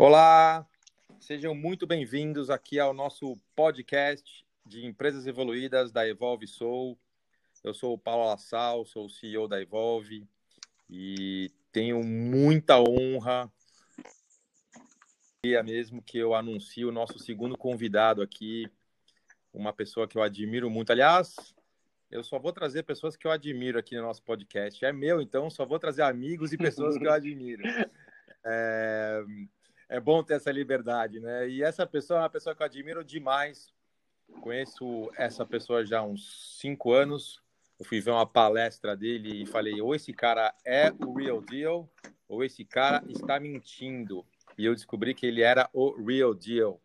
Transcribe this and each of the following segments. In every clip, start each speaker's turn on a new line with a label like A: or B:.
A: Olá, sejam muito bem-vindos aqui ao nosso podcast de empresas evoluídas da Evolve Soul. Eu sou o Paulo Lassal, sou o CEO da Evolve e tenho muita honra mesmo que eu anuncio o nosso segundo convidado aqui, uma pessoa que eu admiro muito. Aliás, eu só vou trazer pessoas que eu admiro aqui no nosso podcast. É meu, então só vou trazer amigos e pessoas que eu admiro. É, é bom ter essa liberdade, né? E essa pessoa é uma pessoa que eu admiro demais. Conheço essa pessoa já há uns cinco anos. Eu fui ver uma palestra dele e falei: ou esse cara é o real deal, ou esse cara está mentindo. E eu descobri que ele era o real deal.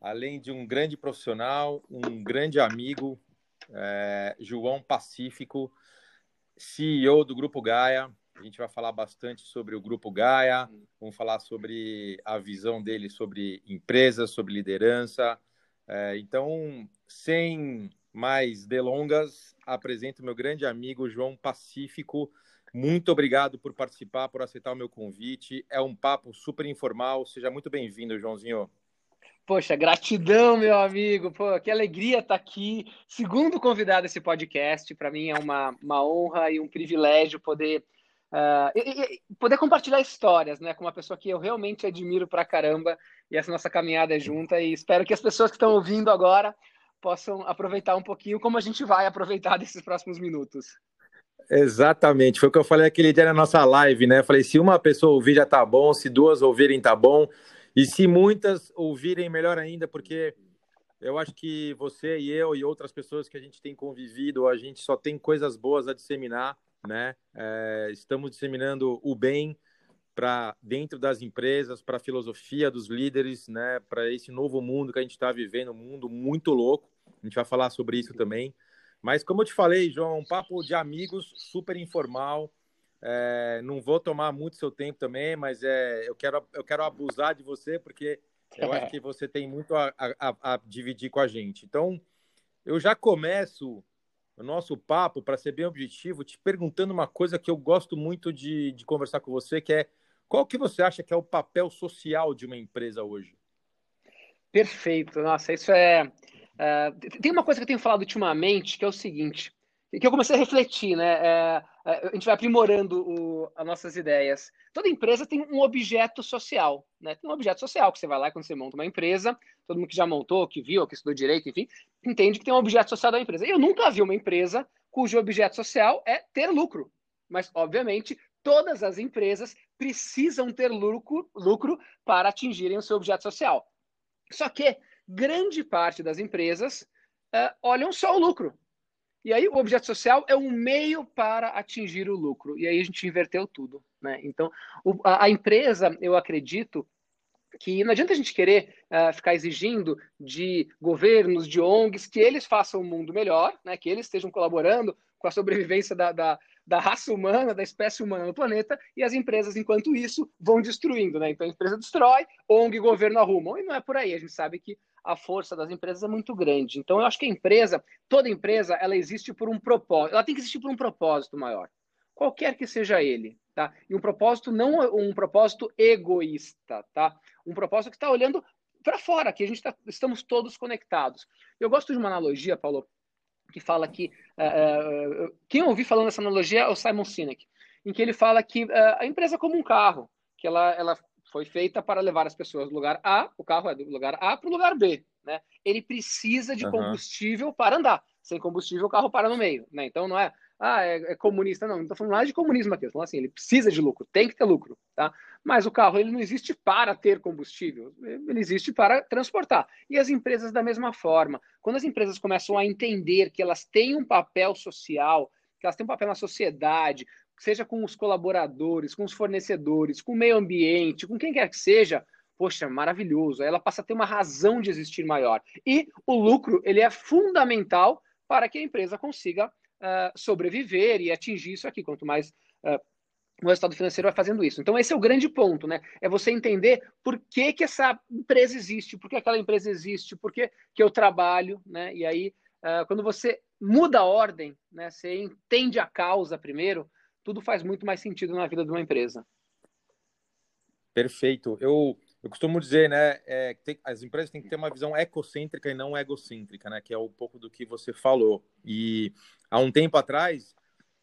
A: Além de um grande profissional, um grande amigo, é, João Pacífico, CEO do Grupo Gaia, a gente vai falar bastante sobre o Grupo Gaia, vamos falar sobre a visão dele sobre empresas, sobre liderança. É, então, sem mais delongas, apresento meu grande amigo João Pacífico. Muito obrigado por participar, por aceitar o meu convite. É um papo super informal. Seja muito bem-vindo, Joãozinho.
B: Poxa, gratidão, meu amigo. Pô, que alegria estar aqui. Segundo convidado desse podcast. Para mim é uma, uma honra e um privilégio poder Uh, e, e, poder compartilhar histórias, né, com uma pessoa que eu realmente admiro pra caramba e essa nossa caminhada é junta e espero que as pessoas que estão ouvindo agora possam aproveitar um pouquinho como a gente vai aproveitar desses próximos minutos.
A: Exatamente, foi o que eu falei aquele dia na nossa live, né? Falei, se uma pessoa ouvir já tá bom, se duas ouvirem tá bom, e se muitas ouvirem melhor ainda, porque eu acho que você e eu e outras pessoas que a gente tem convivido, a gente só tem coisas boas a disseminar né? É, estamos disseminando o bem para dentro das empresas, para a filosofia dos líderes, né? Para esse novo mundo que a gente está vivendo, um mundo muito louco. A gente vai falar sobre isso também. Mas como eu te falei, João, um papo de amigos, super informal. É, não vou tomar muito seu tempo também, mas é, eu quero eu quero abusar de você porque eu acho que você tem muito a, a, a dividir com a gente. Então, eu já começo o nosso papo, para ser bem objetivo, te perguntando uma coisa que eu gosto muito de, de conversar com você, que é qual que você acha que é o papel social de uma empresa hoje?
B: Perfeito. Nossa, isso é... é tem uma coisa que eu tenho falado ultimamente, que é o seguinte, que eu comecei a refletir, né? É, é, a gente vai aprimorando o, as nossas ideias. Toda empresa tem um objeto social, né? Tem um objeto social que você vai lá quando você monta uma empresa, todo mundo que já montou, que viu, que estudou direito, enfim, entende que tem um objeto social da empresa. Eu nunca vi uma empresa cujo objeto social é ter lucro. Mas, obviamente, todas as empresas precisam ter lucro, lucro para atingirem o seu objeto social. Só que grande parte das empresas uh, olham só o lucro. E aí o objeto social é um meio para atingir o lucro. E aí a gente inverteu tudo. Né? Então, o, a, a, empresa, eu acredito que não adianta a gente querer uh, ficar exigindo de governos, de ONGs, que eles façam o mundo melhor, né? que eles estejam colaborando com a sobrevivência da, da, da, raça humana, da espécie humana no planeta, e as empresas, enquanto isso, vão destruindo. Né? Então a empresa destrói, ONG e governo arrumam. E não é por aí. A gente sabe que a força das empresas é muito grande. Então, eu acho que a empresa, toda empresa, ela existe por um propósito. Ela tem que existir por um propósito maior, qualquer que seja ele, tá? E um propósito não um propósito egoísta, tá? Um propósito que está olhando para fora, que a gente tá, estamos todos conectados. Eu gosto de uma analogia, Paulo, que fala que uh, uh, quem ouvi falando essa analogia é o Simon Sinek, em que ele fala que uh, a empresa é como um carro, que ela, ela foi feita para levar as pessoas do lugar A, o carro é do lugar A para o lugar B. Né? Ele precisa de uhum. combustível para andar. Sem combustível, o carro para no meio. Né? Então não é, ah, é, é comunista, não. Não estou falando nada de comunismo aqui. Estou falando assim, ele precisa de lucro, tem que ter lucro. Tá? Mas o carro ele não existe para ter combustível, ele existe para transportar. E as empresas da mesma forma. Quando as empresas começam a entender que elas têm um papel social, que elas têm um papel na sociedade, seja com os colaboradores, com os fornecedores, com o meio ambiente, com quem quer que seja, poxa, maravilhoso. Ela passa a ter uma razão de existir maior. E o lucro, ele é fundamental para que a empresa consiga uh, sobreviver e atingir isso aqui. Quanto mais uh, o resultado financeiro vai fazendo isso. Então, esse é o grande ponto, né? É você entender por que, que essa empresa existe, por que aquela empresa existe, por que, que eu trabalho, né? E aí, uh, quando você muda a ordem, né? Você entende a causa primeiro, tudo faz muito mais sentido na vida de uma empresa.
A: Perfeito. Eu, eu costumo dizer, né, é, tem, as empresas têm que ter uma visão ecocêntrica e não egocêntrica, né, que é um pouco do que você falou. E há um tempo atrás,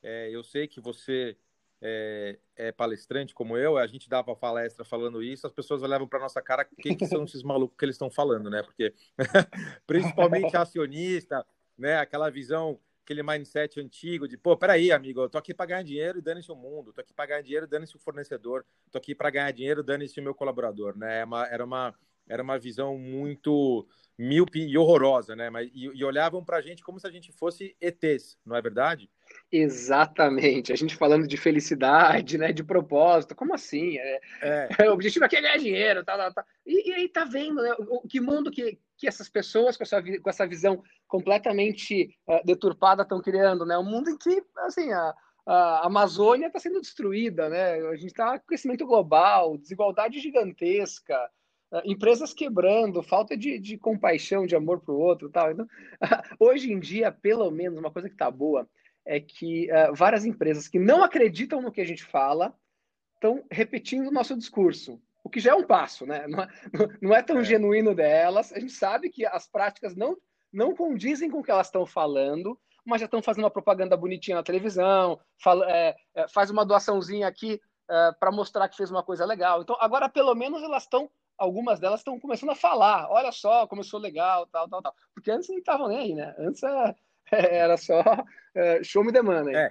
A: é, eu sei que você é, é, palestrante como eu, a gente dava palestra falando isso, as pessoas olhavam para nossa cara, o que, que são esses malucos que eles estão falando, né? Porque principalmente acionista, né, aquela visão aquele mindset antigo de, pô, peraí, amigo, eu tô aqui para ganhar dinheiro e dane-se o mundo, tô aqui para ganhar dinheiro, dane-se o fornecedor, tô aqui para ganhar dinheiro, dane-se o meu colaborador, né? É era uma, era uma visão muito míope e horrorosa, né? Mas, e, e olhavam para a gente como se a gente fosse ETs, não é verdade?
B: Exatamente. A gente falando de felicidade, né? De propósito. Como assim? É, é. O objetivo aqui é ganhar dinheiro, tá, tá, tá. E, e aí tá vendo, né? O, que mundo que, que essas pessoas com essa, com essa visão completamente uh, deturpada estão criando, né? Um mundo em que, assim, a, a Amazônia está sendo destruída, né? A gente está com crescimento global, desigualdade gigantesca, uh, empresas quebrando, falta de, de compaixão, de amor para o outro, tal. Então, hoje em dia, pelo menos, uma coisa que está boa é que uh, várias empresas que não acreditam no que a gente fala estão repetindo o nosso discurso, o que já é um passo, né? Não é, não é tão é. genuíno delas. A gente sabe que as práticas não, não condizem com o que elas estão falando, mas já estão fazendo uma propaganda bonitinha na televisão, fala, é, é, faz uma doaçãozinha aqui é, para mostrar que fez uma coisa legal. Então, agora, pelo menos, elas estão, algumas delas estão começando a falar: olha só, começou legal, tal, tal, tal. Porque antes não estavam nem aí, né? Antes é, era só é, show me demanda.
A: É,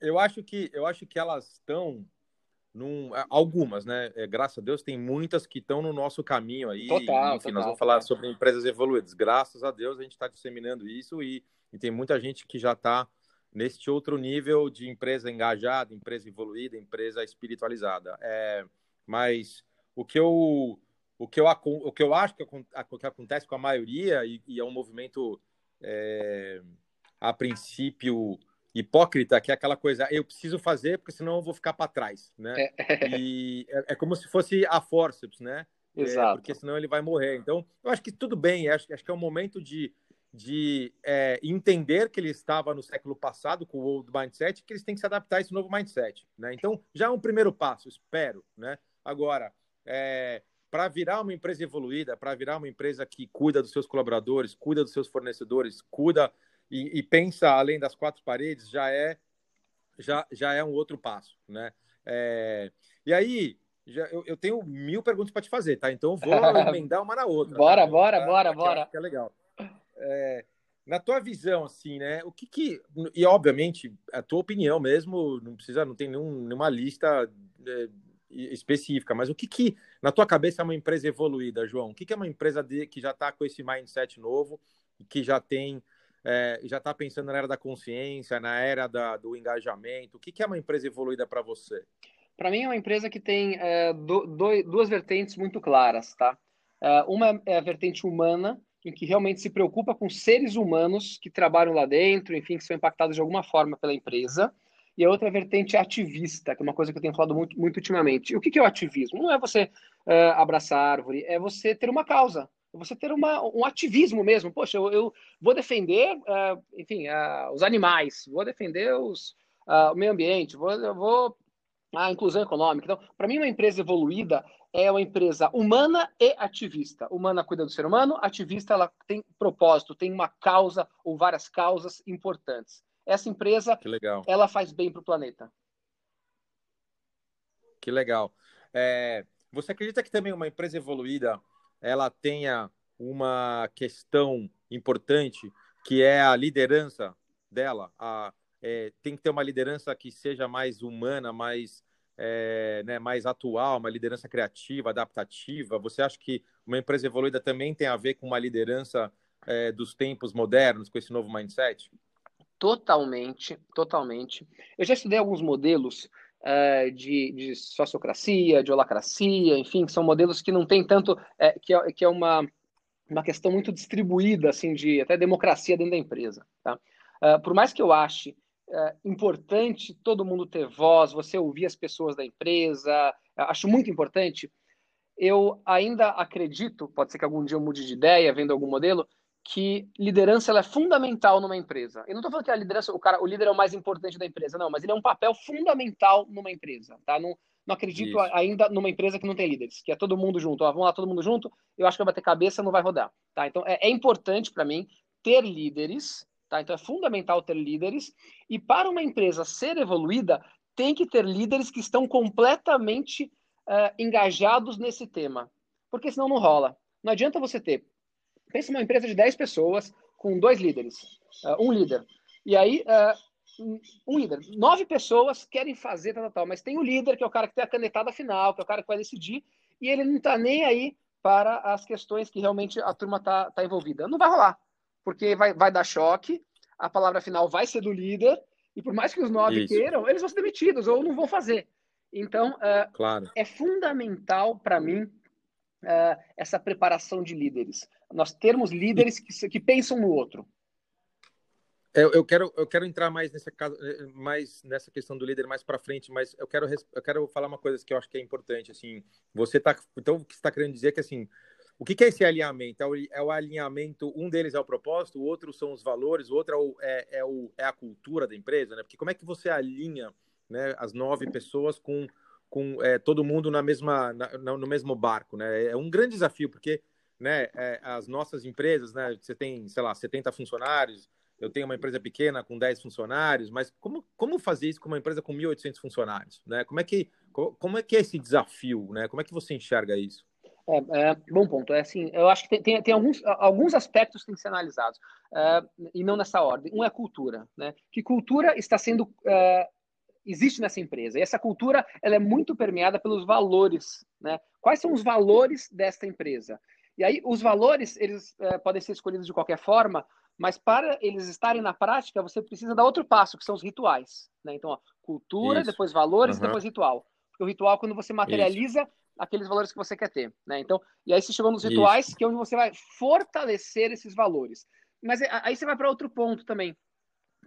A: eu acho que eu acho que elas estão num, é, algumas, né? É, graças a Deus tem muitas que estão no nosso caminho aí. Total, enfim, total, nós vamos falar sobre empresas evoluídas. Graças a Deus a gente está disseminando isso e, e, tem muita gente que já está neste outro nível de empresa engajada, empresa evoluída, empresa espiritualizada. É, mas o que eu o que eu, o que eu acho que, que acontece com a maioria, e, e é um movimento é, a princípio hipócrita, que é aquela coisa, eu preciso fazer porque senão eu vou ficar para trás, né? É. E é, é, como se fosse a forceps, né?
B: É, Exato.
A: É, porque senão ele vai morrer. Então, eu acho que tudo bem, acho, acho que é um momento de, de é, entender que ele estava no século passado com o old mindset, que eles têm que se adaptar a esse novo mindset, né? Então, já é um primeiro passo, espero, né? Agora, é, para virar uma empresa evoluída, para virar uma empresa que cuida dos seus colaboradores, cuida dos seus fornecedores, cuida e, e, pensa além das quatro paredes, já é já, já é um outro passo, né? É, e aí, já, eu, eu, tenho mil perguntas para te fazer, tá? Então vou emendar uma na outra.
B: bora,
A: tá?
B: bora, tá? bora, bora.
A: Que é legal. É, na tua visão, assim, né? O que que e obviamente a tua opinião mesmo não precisa, não tem nenhum, nenhuma lista é, específica, mas o que que na tua cabeça é uma empresa evoluída, João? O que que é uma empresa de, que já está com esse mindset novo e que já tem é, já está pensando na era da consciência, na era da, do engajamento? O que, que é uma empresa evoluída para você?
B: Para mim é uma empresa que tem é, do, do, duas vertentes muito claras, tá? É, uma é a vertente humana, em que realmente se preocupa com seres humanos que trabalham lá dentro, enfim, que são impactados de alguma forma pela empresa e a outra vertente é ativista, que é uma coisa que eu tenho falado muito, muito ultimamente. E o que, é o ativismo? Não é você uh, abraçar árvore, é você ter uma causa, é você ter uma, um ativismo mesmo. Poxa, eu, eu vou defender, uh, enfim, uh, os animais, vou defender os, o meio ambiente, vou, eu vou a inclusão econômica. Então, para mim, uma empresa evoluída é uma empresa humana e ativista. Humana cuida do ser humano, ativista ela tem propósito, tem uma causa ou várias causas importantes essa empresa ela faz bem para o planeta.
A: Que legal. É, você acredita que também uma empresa evoluída ela tenha uma questão importante que é a liderança dela? A, é, tem que ter uma liderança que seja mais humana, mais, é, né, mais atual, uma liderança criativa, adaptativa. Você acha que uma empresa evoluída também tem a ver com uma liderança é, dos tempos modernos, com esse novo mindset?
B: Totalmente, totalmente. Eu já estudei alguns modelos uh, de, de, sociocracia, de holacracia, enfim, são modelos que não tem tanto, é, que, é, que é uma, uma questão muito distribuída, assim, de até democracia dentro da empresa. Tá? Uh, por mais que eu ache uh, importante todo mundo ter voz, você ouvir as pessoas da empresa, acho muito importante, eu ainda acredito, pode ser que algum dia eu mude de ideia, vendo algum modelo, que liderança é fundamental numa empresa. Eu não estou falando que a liderança, o cara, o líder é o mais importante da empresa, não, mas ele é um papel fundamental numa empresa, tá? Não, não acredito Isso. ainda numa empresa que não tem líderes, que é todo mundo junto. Ó, vamos lá, todo mundo junto. Eu acho que vai bater cabeça, não vai rodar. Tá? Então é, é importante para mim ter líderes. Tá? Então é fundamental ter líderes. E para uma empresa ser evoluída, tem que ter líderes que estão completamente uh, engajados nesse tema. Porque senão não rola. Não adianta você ter. Pensa uma empresa de 10 pessoas com dois líderes, uh, um líder. E aí, uh, um líder. Nove pessoas querem fazer tal, tal, tal, mas tem o líder, que é o cara que tem a canetada final, que é o cara que vai decidir, e ele não está nem aí para as questões que realmente a turma está tá envolvida. Não vai rolar, porque vai, vai dar choque, a palavra final vai ser do líder, e por mais que os nove Isso. queiram, eles vão ser demitidos ou não vão fazer. Então, uh, claro. é fundamental para mim uh, essa preparação de líderes. Nós termos líderes que, que pensam no outro.
A: Eu, eu, quero, eu quero entrar mais nessa, mais nessa questão do líder mais para frente, mas eu quero, eu quero falar uma coisa que eu acho que é importante. Assim, você tá, então o que está querendo dizer é que assim, o que, que é esse alinhamento? É o, é o, alinhamento, um deles é o propósito, o outro são os valores, o outro é, o, é, é, o, é a cultura da empresa, né? Porque como é que você alinha né, as nove pessoas com, com é, todo mundo na mesma, na, no mesmo barco, né? É um grande desafio, porque né, é, as nossas empresas, né, você tem, sei lá, 70 funcionários, eu tenho uma empresa pequena com 10 funcionários, mas como, como fazer isso com uma empresa com 1.800 funcionários? Né? Como, é que, como é que é esse desafio? Né? Como é que você enxerga isso?
B: É, é, bom ponto. É assim, eu acho que tem, tem, tem alguns, alguns aspectos que têm que ser analisados, é, e não nessa ordem. Um é a cultura. Né? Que cultura está sendo. É, existe nessa empresa. E essa cultura ela é muito permeada pelos valores. Né? Quais são os valores desta empresa? E aí, os valores, eles é, podem ser escolhidos de qualquer forma, mas para eles estarem na prática, você precisa dar outro passo, que são os rituais. Né? Então, ó, cultura, Isso. depois valores, uhum. depois ritual. Porque o ritual, quando você materializa Isso. aqueles valores que você quer ter. Né? Então, e aí você chegou nos rituais, Isso. que é onde você vai fortalecer esses valores. Mas aí você vai para outro ponto também,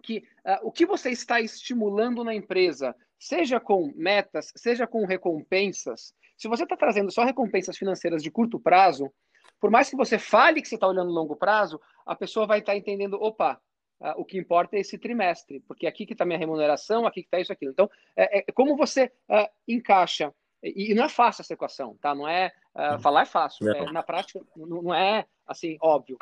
B: que uh, o que você está estimulando na empresa, seja com metas, seja com recompensas, se você está trazendo só recompensas financeiras de curto prazo, por mais que você fale que você está olhando longo prazo, a pessoa vai estar tá entendendo, opa, uh, o que importa é esse trimestre, porque aqui que está minha remuneração, aqui que está isso, aquilo. Então, é, é como você uh, encaixa, e, e, não é fácil essa equação, tá? Não é, uh, falar é fácil, é, na prática não, não é, assim, óbvio,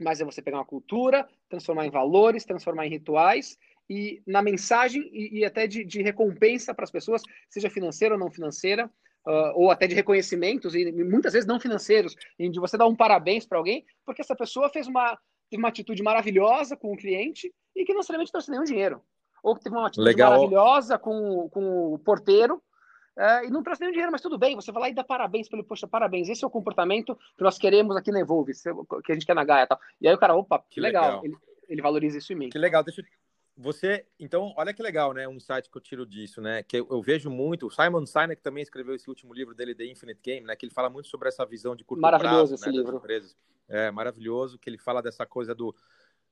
B: mas é você pegar uma cultura, transformar em valores, transformar em rituais e na mensagem e, e até de, de recompensa para as pessoas, seja financeira ou não financeira, uh, ou até de reconhecimentos, e muitas vezes não financeiros, em de você dar um parabéns para alguém, porque essa pessoa fez uma, teve uma atitude maravilhosa com o cliente e que não necessariamente trouxe nenhum dinheiro. Ou que teve uma atitude Legal. maravilhosa com, com o porteiro uh, e não trouxe nenhum dinheiro, mas tudo bem, você vai lá e dá parabéns para ele, poxa, parabéns, esse é o comportamento que nós queremos aqui na Evolve, que a gente quer na Gaia e tal. E aí o cara, opa, que legal, legal. Ele, ele valoriza isso em mim.
A: Que legal, deixa eu você, então, olha que legal, né? Um insight que eu tiro disso, né? Que eu, eu vejo muito. O Simon Sinek também escreveu esse último livro dele, The Infinite Game, né? Que ele fala muito sobre essa visão de curto
B: maravilhoso
A: prazo, esse
B: né, livro.
A: É maravilhoso que ele fala dessa coisa do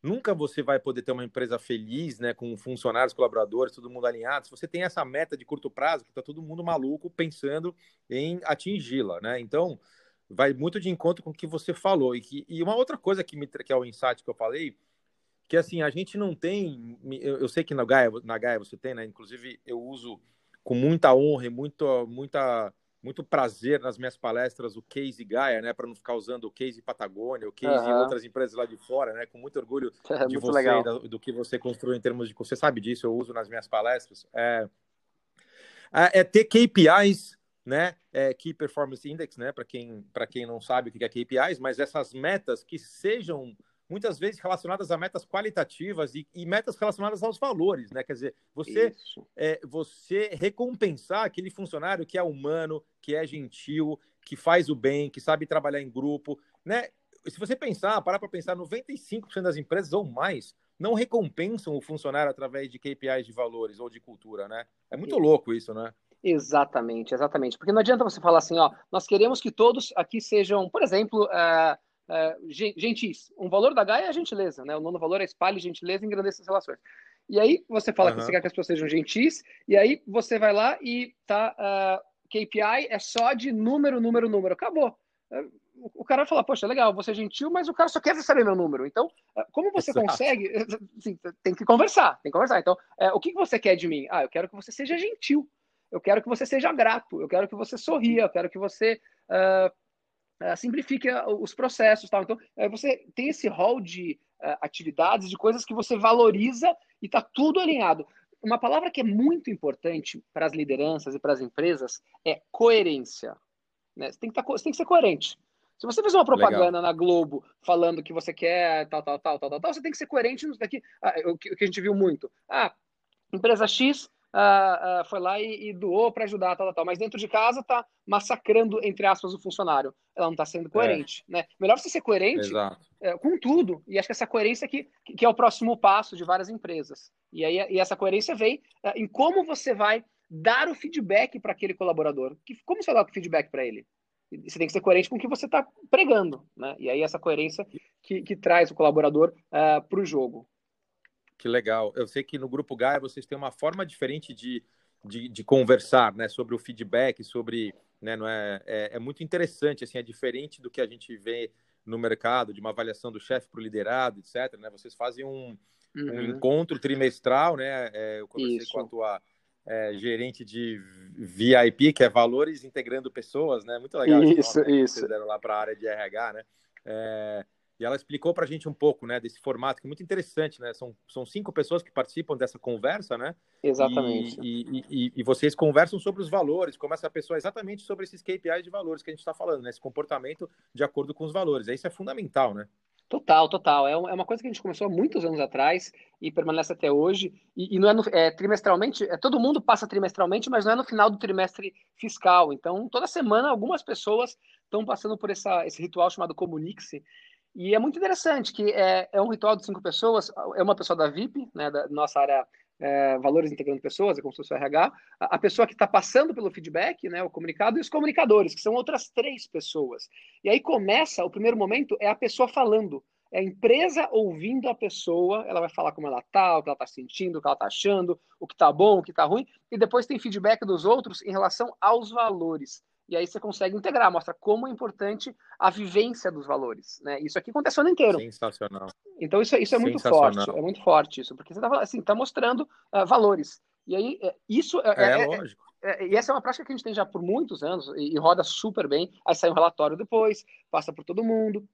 A: nunca você vai poder ter uma empresa feliz, né? Com funcionários, colaboradores, todo mundo alinhado. Se você tem essa meta de curto prazo, que tá todo mundo maluco pensando em atingi-la, né? Então, vai muito de encontro com o que você falou e que e uma outra coisa que me que é o insight que eu falei que assim, a gente não tem. Eu, sei que na Gaia, na Gaia você tem, né? Inclusive, eu uso com muita honra e muito, muita, muito prazer nas minhas palestras o case Gaia, né? Para não ficar usando o case Patagônia, o case uhum. outras empresas lá de fora, né? Com muito orgulho é, de muito você, do, do, que você construiu em termos de. Você sabe disso, eu uso nas minhas palestras. É, é, é ter KPIs né? É, Key Performance Index, né? Para quem, quem não sabe o que é KPIs, mas essas metas que sejam muitas vezes relacionadas a metas qualitativas e, e metas relacionadas aos valores, né? Quer dizer, você, é, você recompensar aquele funcionário que é humano, que é gentil, que faz o bem, que sabe trabalhar em grupo, né? Se você pensar, parar para pensar, 95% das empresas ou mais não recompensam o funcionário através de KPIs de valores ou de cultura, né? É muito louco isso, né?
B: Exatamente, exatamente. Porque não adianta você falar assim, ó, nós queremos que todos aqui sejam, por exemplo, uh, uh, gentis. Um valor da Gaia é a gentileza, né? O nono valor é espalhe gentileza e engrandeça as relações. E aí você fala uhum. que você quer que as pessoas sejam gentis, e aí você vai lá e tá. Uh, ah, KPI é só de número, número, número. Acabou. Uh, o cara vai falar, poxa, legal, você é gentil, mas o cara só quer saber meu número. Então, como você Exato. consegue? Assim, tem que conversar, tem que conversar. Então, é, o que você quer de mim? Ah, eu quero que você seja gentil. eu quero que você seja grato, eu quero que você sorria, eu quero que você uh, uh, simplifique os processos. Tal. Então, uh, você tem esse rol de atividades, de coisas que você valoriza e está tudo alinhado. Uma palavra que é muito importante para as lideranças e para as empresas é coerência. Né? Você, tem que tá, você tem que ser coerente. Se você fez uma propaganda Legal. na Globo falando que você quer tal, tal, tal, tal, tal, tal você tem que ser coerente nisso daqui. Ah, o, que, o que a gente viu muito. Ah, empresa X ah, ah, foi lá e, e doou para ajudar, tal, tal, tal, mas dentro de casa está massacrando, entre aspas, o funcionário. Ela não está sendo coerente. É. Né? Melhor você ser coerente é, com tudo. E acho que essa coerência aqui, que é o próximo passo de várias empresas. E, aí, e essa coerência vem é, em como você vai dar o feedback para aquele colaborador. Que, como você dá o feedback para ele? você tem que ser coerente com o que você está pregando, né? E aí essa coerência que, que traz o colaborador uh, ah, para o jogo.
A: Que legal. Eu sei que no Grupo Gaia vocês têm uma forma diferente de, de, de conversar, né? Sobre o feedback, sobre... Né, não é, é, é, muito interessante, assim, é diferente do que a gente vê no mercado, de uma avaliação do chefe para o liderado, etc. Né? Vocês fazem um, uhum. um encontro trimestral, né? É, eu conversei Isso. com a tua é, gerente de VIP, que é Valores Integrando Pessoas, né? Muito legal.
B: Isso, nome, isso.
A: Vocês deram lá para a área de RH, né? É, e ela explicou para a gente um pouco, né, desse formato, que é muito interessante, né? São, são cinco pessoas que participam dessa conversa, né?
B: Exatamente.
A: E, e, e, vocês conversam sobre os valores, como essa pessoa exatamente sobre esses KPIs de valores que a gente está falando, né? Esse comportamento de acordo com os valores. Isso é fundamental, né?
B: Total, total. É, é uma coisa que a gente começou há muitos anos atrás e permanece até hoje. E, e não é, no, é, trimestralmente, é, todo mundo passa trimestralmente, mas não é no final do trimestre fiscal. Então, toda semana, algumas pessoas estão passando por essa, esse ritual chamado Comunique-se. E é muito interessante que é, é um ritual de cinco pessoas, é uma pessoa da VIP, né, da nossa área é, valores integrando pessoas, é como se fosse o RH, a, a pessoa que está passando pelo feedback, né, o comunicado, e os comunicadores, que são outras três pessoas. E aí começa, o primeiro momento é a pessoa falando. É a empresa ouvindo a pessoa, ela vai falar como ela está, o que ela está sentindo, o que ela está achando, o que está bom, o que está ruim, e depois tem feedback dos outros em relação aos valores. E aí você consegue integrar, mostra como é importante a vivência dos valores. Né? Isso aqui acontece o ano inteiro.
A: Sensacional.
B: Então isso, isso é muito forte, é muito forte isso, porque você está assim, tá mostrando uh, valores. E aí, é, isso
A: é, é, é lógico.
B: É, e essa é uma prática que a gente tem já por muitos anos e, e roda super bem. Aí sai um relatório depois, passa por todo mundo.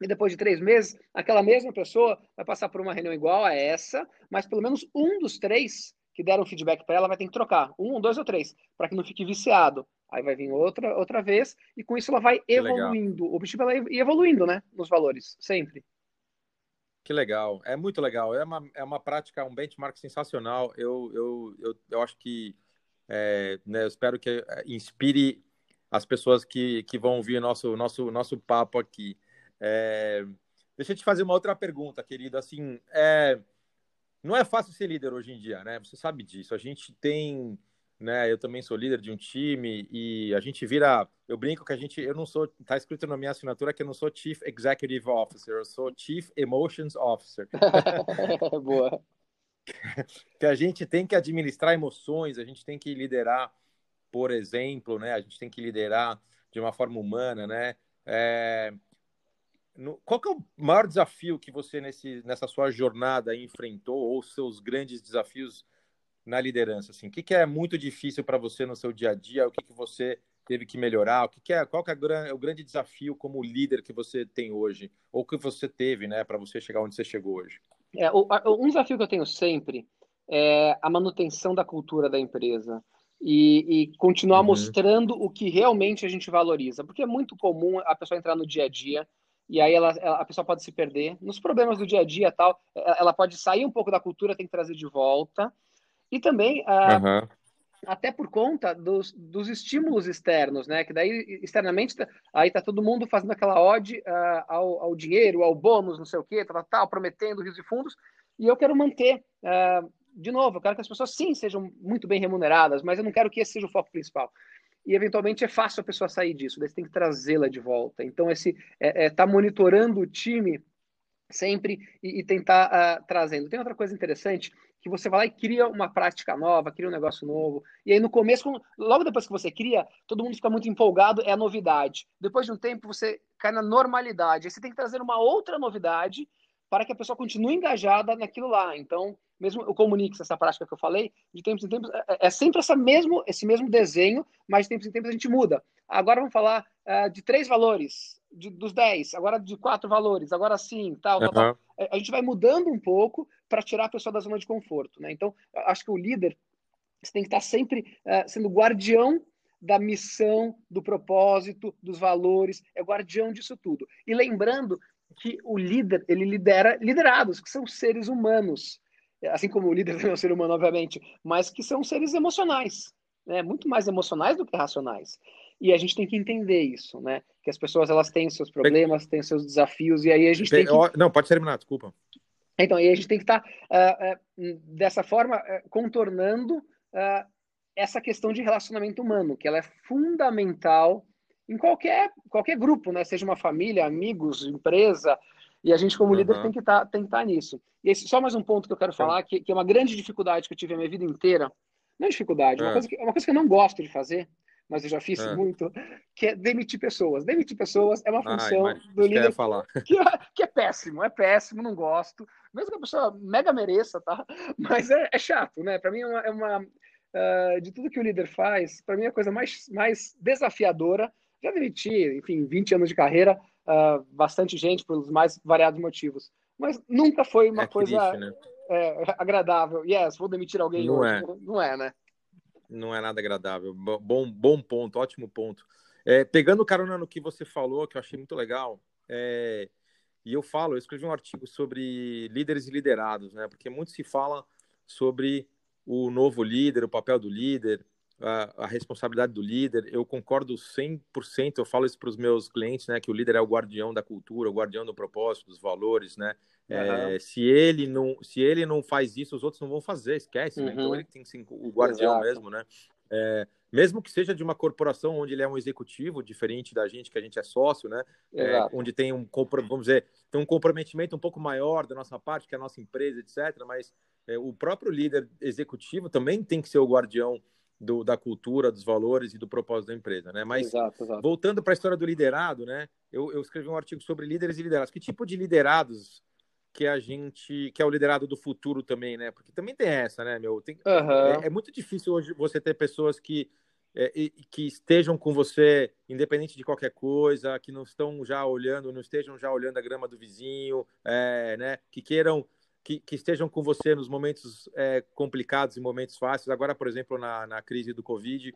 B: E depois de três meses, aquela mesma pessoa vai passar por uma reunião igual a essa, mas pelo menos um dos três que deram feedback para ela vai ter que trocar. Um, dois ou três, para que não fique viciado. Aí vai vir outra, outra vez, e com isso ela vai que evoluindo. Legal. O objetivo é ela ir evoluindo, né? Nos valores, sempre.
A: Que legal, é muito legal. É uma, é uma prática, um benchmark sensacional. Eu, eu, eu, eu acho que, é, né, eu espero que é, inspire as pessoas que, que vão ouvir nosso, nosso, nosso papo aqui. É, deixa eu te fazer uma outra pergunta, querido. Assim, é, não é fácil ser líder hoje em dia, né? Você sabe disso. A gente tem né? Eu também sou líder de um time e a gente vira. Eu brinco que a gente. Eu não sou. Tá escrito na minha assinatura que eu não sou Chief Executive Officer, eu sou Chief Emotions Officer.
B: Boa.
A: que a gente tem que administrar emoções, a gente tem que liderar, por exemplo, né? A gente tem que liderar de uma forma humana, né? É... No... Qual que é o maior desafio que você nesse, nessa sua jornada enfrentou ou seus grandes desafios na liderança? Assim, o que, que é muito difícil para você no seu dia a dia? O que, que você teve que melhorar? O que, que é, qual que é o grande desafio como líder que você tem hoje? Ou que você teve, né, para você chegar onde você chegou hoje?
B: É, um desafio que eu tenho sempre é a manutenção da cultura da empresa. E, e continuar uhum. mostrando o que realmente a gente valoriza. Porque é muito comum a pessoa entrar no dia a dia e aí ela, ela, a pessoa pode se perder nos problemas do dia a dia tal. Ela pode sair um pouco da cultura, tem que trazer de volta. E também, uhum. até por conta dos, dos estímulos externos, né? Que daí, externamente, tá, aí tá todo mundo fazendo aquela ode uh, ao, ao, dinheiro, ao bônus, não sei o quê, tal, tal, prometendo rios e fundos. E eu quero manter, uh, de novo, eu quero que as pessoas, sim, sejam muito bem remuneradas, mas eu não quero que esse seja o foco principal e eventualmente é fácil a pessoa sair disso, daí você tem que trazê-la de volta. Então, esse é, é tá monitorando o time sempre e, e tentar uh, trazendo. Tem outra coisa interessante que você vai lá e cria uma prática nova, cria um negócio novo. E aí no começo, logo depois que você cria, todo mundo fica muito empolgado, é a novidade. Depois de um tempo, você cai na normalidade. Aí você tem que trazer uma outra novidade para que a pessoa continue engajada naquilo lá. Então, mesmo o Comunix, essa prática que eu falei, de tempos em tempos, é, é sempre essa mesmo, esse mesmo desenho, mas de tempos em tempos a gente muda. Agora vamos falar uh, de três valores, de, dos dez, agora de quatro valores, agora sim, tal, uhum. tal, tal. É, a gente vai mudando um pouco para tirar a pessoa da zona de conforto. Né? Então, acho que o líder você tem que estar sempre uh, sendo guardião da missão, do propósito, dos valores, é guardião disso tudo. E lembrando que o líder, ele lidera liderados, que são seres humanos, assim como o líder é um ser humano, obviamente, mas que são seres emocionais, né? muito mais emocionais do que racionais. E a gente tem que entender isso, né? Que as pessoas elas têm seus problemas, têm seus desafios, e aí a gente tem que...
A: Não, pode terminar, desculpa.
B: Então, aí a gente tem que estar, uh, uh, dessa forma, uh, contornando essa questão de relacionamento humano, que ela é fundamental em qualquer, qualquer grupo, né? Seja uma família, amigos, empresa, e a gente, como uhum. líder, tem que tá, estar tá nisso. E esse, só mais um ponto que eu quero falar, que, que, é uma grande dificuldade que eu tive a minha vida inteira. Não é dificuldade, é uma, coisa que, uma coisa que eu não gosto de fazer, mas eu já fiz é. muito, que é demitir pessoas. Demitir pessoas é uma função Ai, do líder que, é, que, é, péssimo, é péssimo, não gosto. Mesmo que a pessoa mega mereça, tá? Mas é, é chato, né? Para mim é uma, é uma uh, de tudo que o líder faz, para mim é a coisa mais, mais desafiadora. Já demiti, enfim, 20 anos de carreira, uh, bastante gente pelos mais variados motivos. Mas nunca foi uma é coisa triste, né? é, agradável. Yes, vou demitir alguém
A: não
B: hoje.
A: É.
B: Não é, né?
A: Não é nada agradável. Bom, bom ponto, ótimo ponto. É, pegando carona no que você falou, que eu achei muito legal, é, e eu falo, eu escrevi um artigo sobre líderes e liderados, né? Porque muito se fala sobre o novo líder, o papel do líder, a, a responsabilidade do líder. Eu concordo 100%, eu falo isso para os meus clientes, né? Que o líder é o guardião da cultura, o guardião do propósito, dos valores, né? Uhum. É, se ele não se ele não faz isso, os outros não vão fazer, esquece. Uhum. Né? Então uhum. ele tem que ser o guardião Exato. mesmo, né? É, mesmo que seja de uma corporação onde ele é um executivo, diferente da gente, que a gente é sócio, né? É, onde tem um, vamos dizer, tem um comprometimento um pouco maior da nossa parte, que é a nossa empresa, etc. Mas é, o próprio líder executivo também tem que ser o guardião do, da cultura, dos valores e do propósito da empresa, né? Mas exato, exato. voltando para a história do liderado, né? Eu, eu escrevi um artigo sobre líderes e liderados. Que tipo de liderados que a gente que é o liderado do futuro também, né? Porque também tem essa, né, meu? Tem, uhum. é, é, muito difícil hoje você ter pessoas que é, que estejam com você independente de qualquer coisa, que não estão já olhando, não estejam já olhando a grama do vizinho, é, né? Que queiram que, que, estejam com você nos momentos é, complicados e momentos fáceis. Agora, por exemplo, na, na crise do Covid,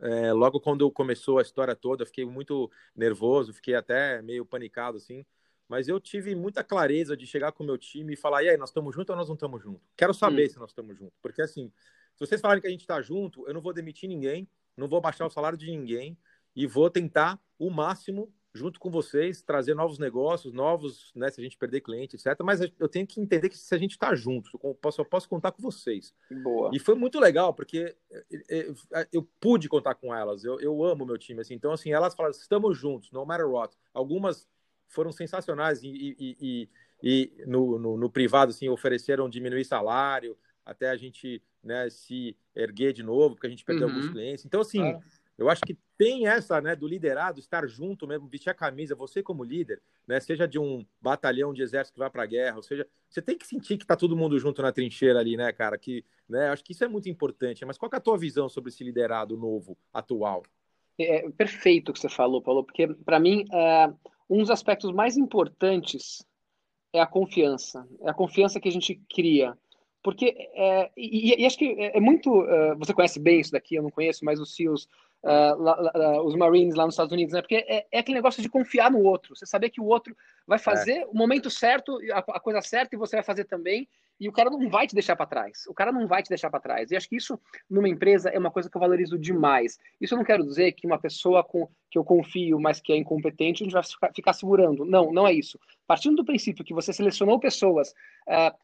A: é, logo quando começou a história toda, eu fiquei muito nervoso, fiquei até meio panicado, assim. Mas eu tive muita clareza de chegar com o meu time e falar: e aí, nós estamos juntos ou nós não estamos juntos? Quero saber hum. se nós estamos juntos. Porque, assim, se vocês falarem que a gente está junto, eu não vou demitir ninguém, não vou baixar o salário de ninguém e vou tentar o máximo junto com vocês, trazer novos negócios, novos, né, se a gente perder cliente, etc. Mas eu tenho que entender que se a gente está junto, eu posso, eu posso contar com vocês.
B: Boa.
A: E foi muito legal, porque eu, eu pude contar com elas, eu, eu amo meu time, assim. Então, assim, elas falaram, estamos juntos, no matter what. Algumas foram sensacionais e, e, e, e no, no, no, privado assim ofereceram diminuir salário até a gente né, se erguer de novo porque a gente perdeu uhum. alguns clientes então assim é. Eu acho que tem essa né do liderado estar junto mesmo vestir a camisa você como líder né seja de um batalhão de exército que vai para a guerra ou seja você tem que sentir que está todo mundo junto na trincheira ali né cara que né acho que isso é muito importante mas qual é a tua visão sobre esse liderado novo atual
B: é, perfeito o que você falou Paulo porque para mim é um dos aspectos mais importantes é a confiança. É a confiança que a gente cria. Porque, é, e, e, acho que é, é muito. Uh, você conhece bem isso daqui, eu não conheço, mas os SEALs, uh, lá, lá, os Marines lá nos Estados Unidos, né? Porque é, é, aquele negócio de confiar no outro. Você saber que o outro vai fazer é. o momento certo, a, a coisa certa, e você vai fazer também e o cara não vai te deixar para trás. O cara não vai te deixar para trás. E acho que isso, numa empresa, é uma coisa que eu valorizo demais. Isso eu não quero dizer que uma pessoa com que eu confio, mas que é incompetente, a gente vai ficar, ficar segurando. Não, não é isso. Partindo do princípio que você selecionou pessoas uh,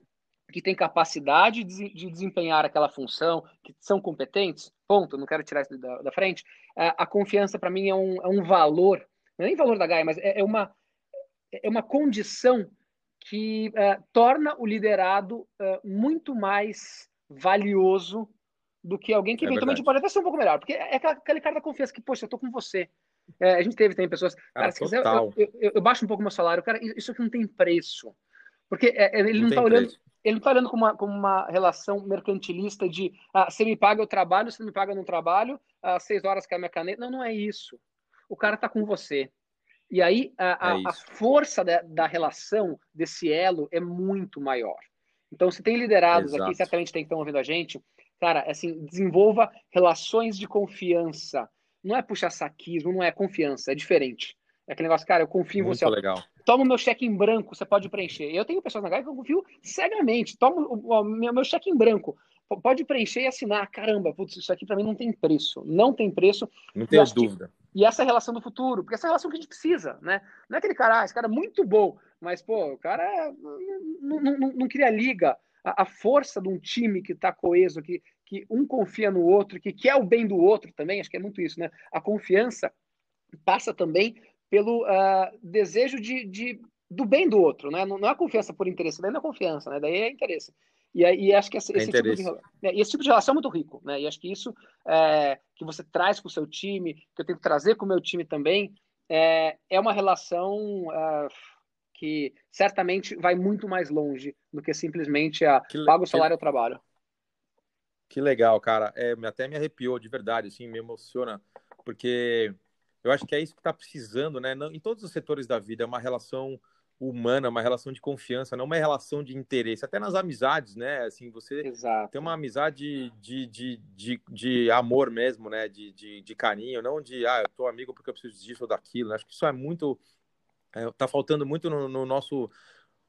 B: que têm capacidade de, de, desempenhar aquela função, que são competentes, ponto, não quero tirar isso da, da frente, uh, a confiança, para mim, é um, é um valor, não é nem valor da Gaia, mas é, é uma, é uma condição que uh, torna o liderado uh, muito mais valioso do que alguém que é eventualmente pode até ser um pouco melhor, porque é aquele cara da confiança que, poxa, eu tô com você. É, a gente teve também pessoas, cara, se quiser, eu, eu, eu, baixo um pouco meu salário, cara, isso aqui não tem preço. Porque é, é, ele não está olhando, ele está olhando como uma, como uma relação mercantilista de ah, se me paga eu trabalho, se me paga eu não trabalho, às seis horas que é a minha caneta. Não, não é isso. O cara está com você. E aí a, é a, a força da, da, relação, desse elo, é muito maior. Então, se tem liderados Exato. aqui, certamente tem que estar ouvindo a gente, cara, assim, desenvolva relações de confiança. Não é puxar saquismo, não é confiança, é diferente. É aquele negócio, cara, eu confio
A: Muito
B: em você.
A: legal.
B: Toma o meu cheque em branco, você pode preencher. Eu tenho pessoas na Gaia que eu confio cegamente. Toma o, meu, meu cheque em branco. Pode preencher e assinar. Caramba, putz, isso aqui para mim não tem preço. Não tem preço.
A: Não tenho dúvida.
B: Que, e essa é a relação do futuro, porque essa é a relação que a gente precisa, né? Não é aquele cara, ah, esse cara é muito bom, mas, pô, o cara não, não, não, não cria liga. A, a, força de um time que está coeso, que, que um confia no outro, que quer o bem do outro também, acho que é muito isso, né? A confiança passa também pelo uh, desejo de, de, do bem do outro, né? Não, não é confiança por interesse, daí não é confiança, né? Daí é interesse. E, e acho que esse, é esse, tipo de, né? esse, tipo de, relação é muito rico, né? E acho que isso é, que você traz com o seu time, que eu tenho que trazer com o meu time também, é, é uma relação uh, que certamente vai muito mais longe do que simplesmente a que, paga o salário que, ao trabalho.
A: Que legal, cara. É, até me arrepiou de verdade, assim, me emociona, porque eu acho que é isso que está precisando, né? Em todos os setores da vida, é uma relação humana, uma relação de confiança, não uma relação de interesse. Até nas amizades, né? Assim, você
B: Exato.
A: tem uma amizade de, de, de, de amor mesmo, né? De, de, de, carinho, não de, ah, eu tô amigo porque eu preciso disso ou daquilo. Acho que isso é muito. É, tá faltando muito no, no nosso.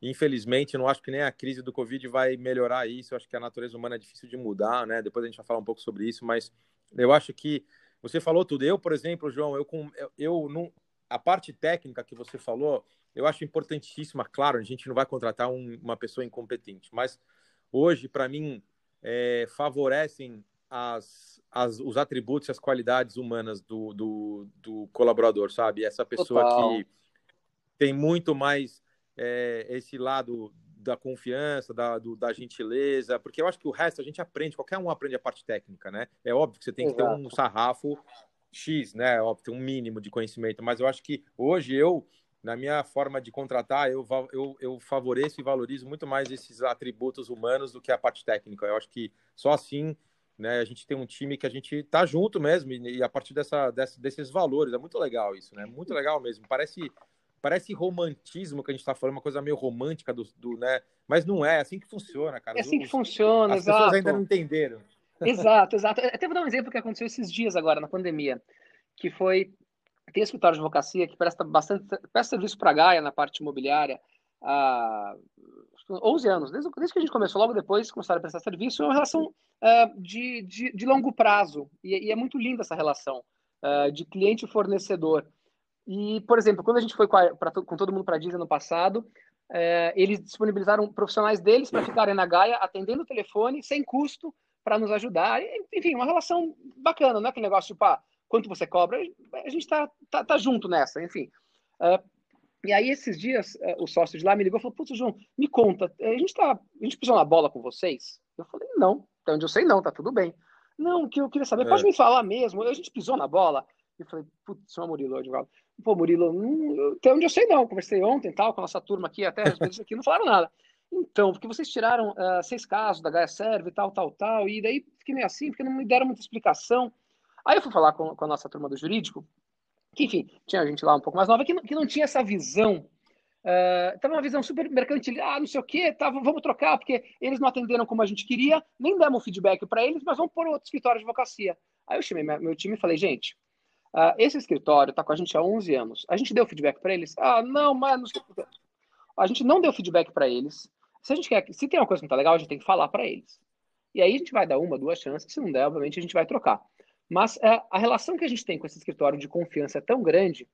A: Infelizmente, não acho que nem a crise do Covid vai melhorar isso. Eu acho que a natureza humana é difícil de mudar, né? Depois a gente vai falar um pouco sobre isso, mas eu acho que você falou tudo. Eu, por exemplo, João, eu, eu, eu não, a parte técnica que você falou, eu acho importantíssima. Claro, a gente não vai contratar um, uma pessoa incompetente, mas hoje, para mim, é, favorecem as, as, os atributos e as qualidades humanas do, do, do colaborador, sabe? Essa pessoa Total. que tem muito mais é, esse lado da confiança, da, do, da gentileza, porque eu acho que o resto a gente aprende, qualquer um aprende a parte técnica, né? É óbvio que você tem que ter um sarrafo X, né? É óbvio, ter um mínimo de conhecimento, mas eu acho que hoje eu, na minha forma de contratar, eu, eu, eu favoreço e valorizo muito mais esses atributos humanos do que a parte técnica. Eu acho que só assim né? A gente tem um time que a gente tá junto mesmo e, e a partir dessa, dessa, desses valores é muito legal isso, né? Muito legal mesmo. Parece parece romantismo que a gente está falando, uma coisa meio romântica do, do, né? Mas não é, é assim que funciona, cara.
B: É assim que funciona,
A: as
B: exato.
A: pessoas ainda não entenderam.
B: Exato, exato. Até vou dar um exemplo que aconteceu esses dias agora, na pandemia, que foi, tem escritório de advocacia que presta bastante, presta serviço para a Gaia na parte imobiliária há 11 anos, desde, desde que a gente começou, logo depois começaram a prestar serviço, é uma relação uh, de, de, de, longo prazo, e, e, é muito linda essa relação uh, de cliente e fornecedor. E, por exemplo, quando a gente foi com, a, pra, com todo mundo para a Disney no passado, é, eles disponibilizaram profissionais deles para ficarem na Gaia, atendendo o telefone, sem custo, para nos ajudar. enfim, uma relação bacana, não é aquele negócio tipo, ah, quanto você cobra? A gente está tá, tá, junto nessa, enfim. Uh, e aí, esses dias, uh, o sócio de lá me ligou e falou: Putz, João, me conta, a gente, tá, a gente pisou na bola com vocês? Eu falei: Não, até onde eu sei, não, tá tudo bem. Não, o que eu queria saber, é. pode me falar mesmo, a gente pisou na bola? Eu falei: Putz, São Murilo, advogado. Pô, Murilo, até onde eu sei, não. Conversei ontem tal, com a nossa turma aqui, até às vezes aqui, não falaram nada. Então, porque vocês tiraram uh, seis casos da Gaia Serve e tal, tal, tal, e daí fiquei meio assim, porque não me deram muita explicação. Aí eu fui falar com, com a nossa turma do jurídico, que, enfim, tinha gente lá um pouco mais nova, que não, que não tinha essa visão. Uh, tava uma visão super mercantil, ah, não sei o quê, tá, vamos trocar, porque eles não atenderam como a gente queria, nem demos feedback para eles, mas vamos pôr outro escritório de advocacia. Aí eu chamei meu time e falei, gente, Uh, esse escritório está com a gente há 11 anos. A gente deu feedback para eles? Ah, não, mas A gente não deu feedback para eles. Se a gente quer, se tem uma coisa que não está legal, a gente tem que falar para eles. E aí a gente vai dar uma, duas chances. Se não der, obviamente a gente vai trocar. Mas uh, a relação que a gente tem com esse escritório de confiança é tão grande